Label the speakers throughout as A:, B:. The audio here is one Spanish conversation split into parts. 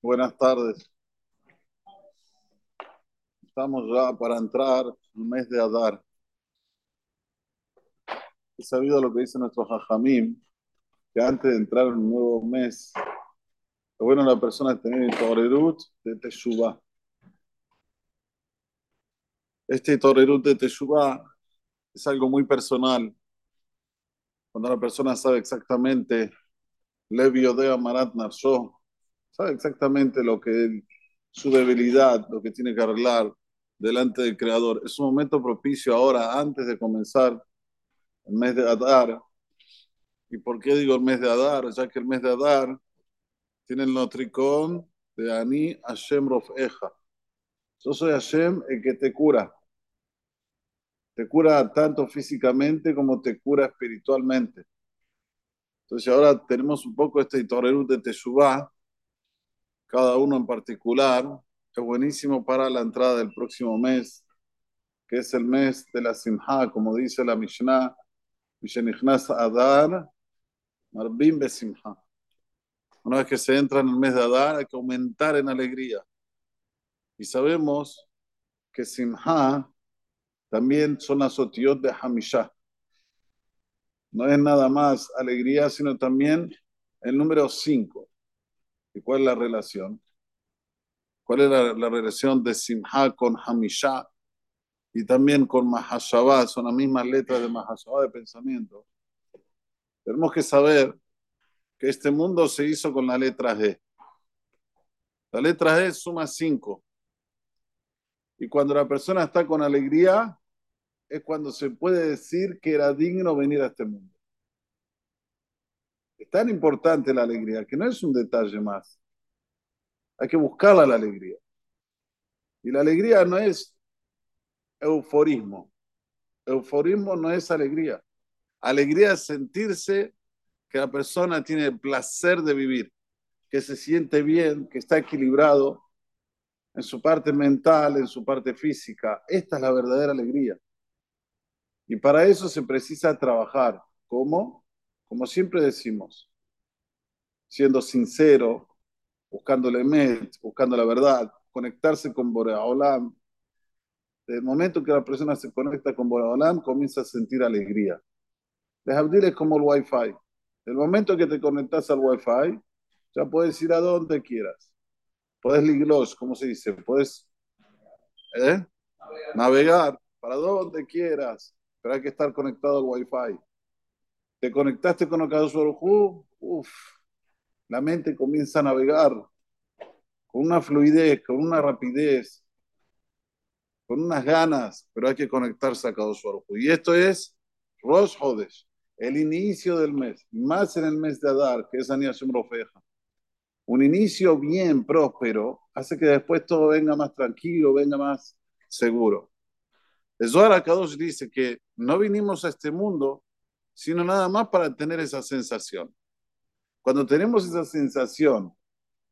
A: Buenas tardes. Estamos ya para entrar en el mes de Adar. He sabido lo que dice nuestro Jajamim, que antes de entrar en un nuevo mes, lo bueno la persona es tener Torerut de Teshuvah. Este Torerut de Teshuvah es algo muy personal. Cuando la persona sabe exactamente Levi Odea Marat Narsho, sabe exactamente lo que su debilidad, lo que tiene que arreglar delante del Creador. Es un momento propicio ahora, antes de comenzar el mes de Adar. ¿Y por qué digo el mes de Adar? Ya que el mes de Adar tiene el notricón de Ani Hashem Rofeja. Yo soy Hashem el que te cura. Te cura tanto físicamente como te cura espiritualmente. Entonces ahora tenemos un poco este Torerut de Teshuvah, cada uno en particular, es buenísimo para la entrada del próximo mes, que es el mes de la Simha, como dice la Mishnah, Mishenichnas Adar, Marbim Besimha. Una vez que se entra en el mes de Adar, hay que aumentar en alegría. Y sabemos que Simha también son las otiot de Hamishah no es nada más alegría, sino también el número 5. ¿Y cuál es la relación? ¿Cuál es la, relación de Simha con Hamisha y también con Mahashabah? Son las mismas letras de Mahashabah de pensamiento. Tenemos que saber que este mundo se hizo con la letra G. La letra G suma 5. Y cuando la persona está con alegría, es cuando se puede decir que era digno venir a este mundo. Es tan importante la alegría que no es un detalle más. Hay que buscarla la alegría. Y la alegría no es euforismo. Euforismo no es alegría. Alegría es sentirse que la persona tiene el placer de vivir, que se siente bien, que está equilibrado en su parte mental, en su parte física. Esta es la verdadera alegría. Y para eso se precisa trabajar. ¿Cómo? Como siempre decimos, siendo sincero, buscando el emet, buscando la verdad, conectarse con Boreolam. Desde el momento que la persona se conecta con Boreolam, comienza a sentir alegría. Les es como el Wi-Fi. El momento que te conectas al Wi-Fi, ya puedes ir a donde quieras. Puedes liglos, ¿cómo se dice? Puedes ¿eh? navegar para donde quieras pero hay que estar conectado al Wi-Fi. Te conectaste con Akadosh Baruj uff, la mente comienza a navegar con una fluidez, con una rapidez, con unas ganas, pero hay que conectarse a Akadosh Baruj Y esto es Rosh Hodesh, el inicio del mes, más en el mes de Adar, que es Ani Hashem Un inicio bien próspero hace que después todo venga más tranquilo, venga más seguro. El Zohar dice que no vinimos a este mundo sino nada más para tener esa sensación. Cuando tenemos esa sensación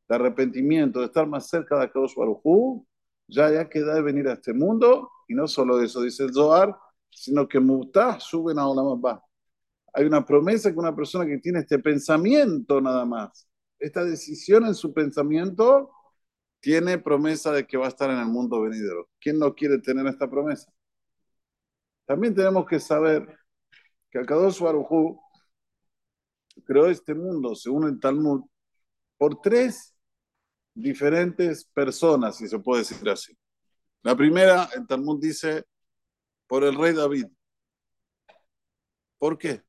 A: de arrepentimiento, de estar más cerca de Kadosh Baruj ya ya queda de venir a este mundo, y no solo eso dice el Zohar, sino que Mutah suben a Olam Hay una promesa que una persona que tiene este pensamiento nada más, esta decisión en su pensamiento, tiene promesa de que va a estar en el mundo venidero. ¿Quién no quiere tener esta promesa? También tenemos que saber que Akadosh Baruj creó este mundo, según el Talmud, por tres diferentes personas, si se puede decir así. La primera, el Talmud dice, por el rey David. ¿Por qué?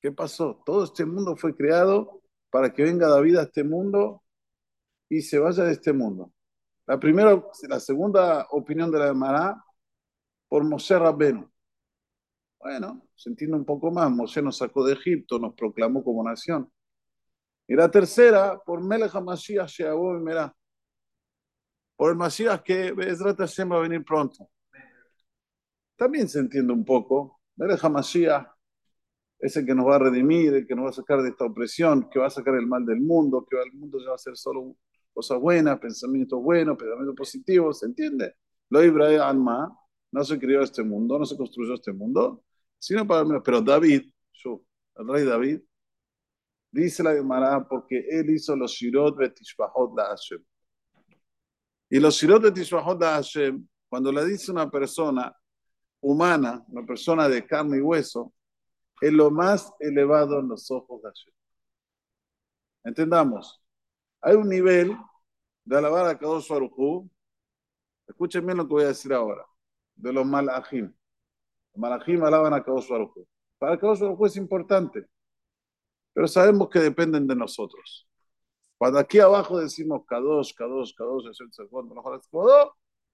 A: ¿Qué pasó? Todo este mundo fue creado para que venga David a este mundo y se vaya de este mundo. La primera, la segunda opinión de la Gemara por Moshe Rabbenu. Bueno, sintiendo un poco más, Moshe nos sacó de Egipto, nos proclamó como nación. Y la tercera, por Melech HaMashiach Sheabó y Merá. Por el Mashiach que Bezrat Hashem va a venir pronto. También se entiende un poco. Melech HaMashiach es el que nos va a redimir, el que nos va a sacar de esta opresión, que va a sacar el mal del mundo, que el mundo ya va a ser solo cosas buenas, pensamientos buenos, pensamientos positivos, ¿se entiende? Lo Ibrahim Alma, no se creó este mundo, no se construyó este mundo, sino para Pero David, el rey David, Dice la Gemara porque él hizo los Shirot Betishbahot la Hashem. Y los Shirot Betishbahot la Hashem, cuando le dice una persona humana, una persona de carne y hueso, es lo más elevado en los ojos de Hashem. Entendamos, hay un nivel de alabar a Kadosh Baruj escuchen bien lo que voy a decir ahora, de los malachim. Malachim alaban a Kadosh Baruj Para Kadosh Baruj es importante, pero sabemos que dependen de nosotros. Cuando aquí abajo decimos Kadosh, Kadosh, Kadosh, es el segundo,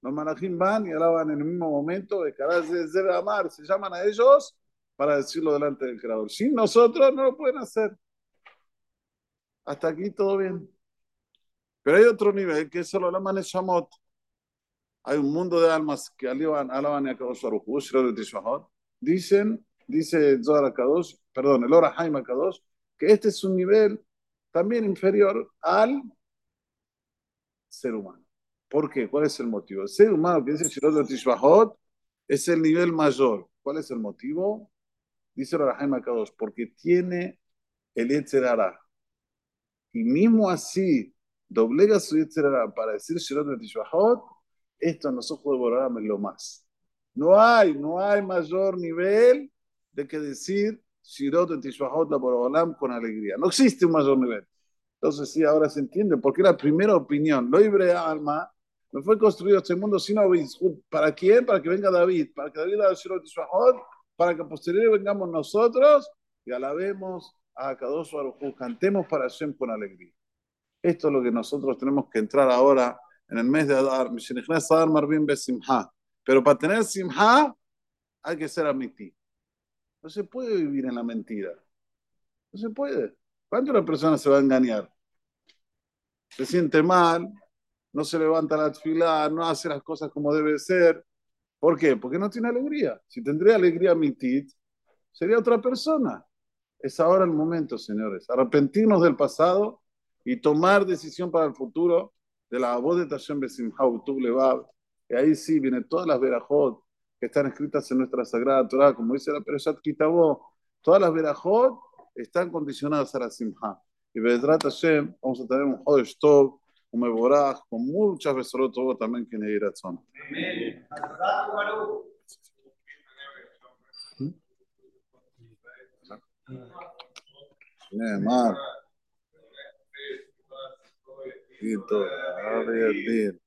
A: los malachim van y alaban en el mismo momento de Kadosh de Amar, se llaman a ellos para decirlo delante del Creador. Sin nosotros no lo pueden hacer. Hasta aquí todo bien. Pero hay otro nivel que es solo la Maneshamot. Hay un mundo de almas que alaban, alaban a Kadosh Baruch Dicen, dice Zohar Kadosh, perdón, el Ora Kadosh, que este es un nivel también inferior al ser humano. ¿Por qué? ¿Cuál es el motivo? El ser humano que dice Shirot Tishbahot es el nivel mayor. ¿Cuál es el motivo? Dice el Jaime Kadosh, porque tiene el Yetzerara. Y mismo así, doblega su Yetzerara para decir Shirot Tishbahot, esto en los ojos de Borolam es lo más. No hay, no hay mayor nivel de que decir Shirot Tishbahot la Borolam con alegría. No existe un mayor nivel. Entonces sí, ahora se entiende, porque la primera opinión, lo libre alma, no fue construido este mundo sino ¿Para quién? Para que venga David, para que David haga Shirot Tishbahot, para que posteriormente vengamos nosotros y alabemos a Kadosh Baruj cantemos para Hashem con alegría. Esto es lo que nosotros tenemos que entrar ahora en el mes de Adar, Adar Marvin Besimha. Pero para tener Simha hay que ser amiti. No se puede vivir en la mentira. No se puede. ¿Cuánto una persona se va a engañar? Se siente mal, no se levanta la fila, no hace las cosas como debe ser. ¿Por qué? Porque no tiene alegría. Si tendría alegría mitit, sería otra persona. Es ahora el momento, señores. Arrepentirnos del pasado y tomar decisión para el futuro de la voz de Tashem Besimha Levav. Y ahí sí vienen todas las verajot que están escritas en nuestra Sagrada Torah, como dice la Perashat Kitabo. Todas las verajot están condicionadas a la Simha. Y Bedrat Hashem, vamos a tener un Hodesh Tov, un Meborach, con muchas besorot también que Neiratzon. Amén. Gitu. Hari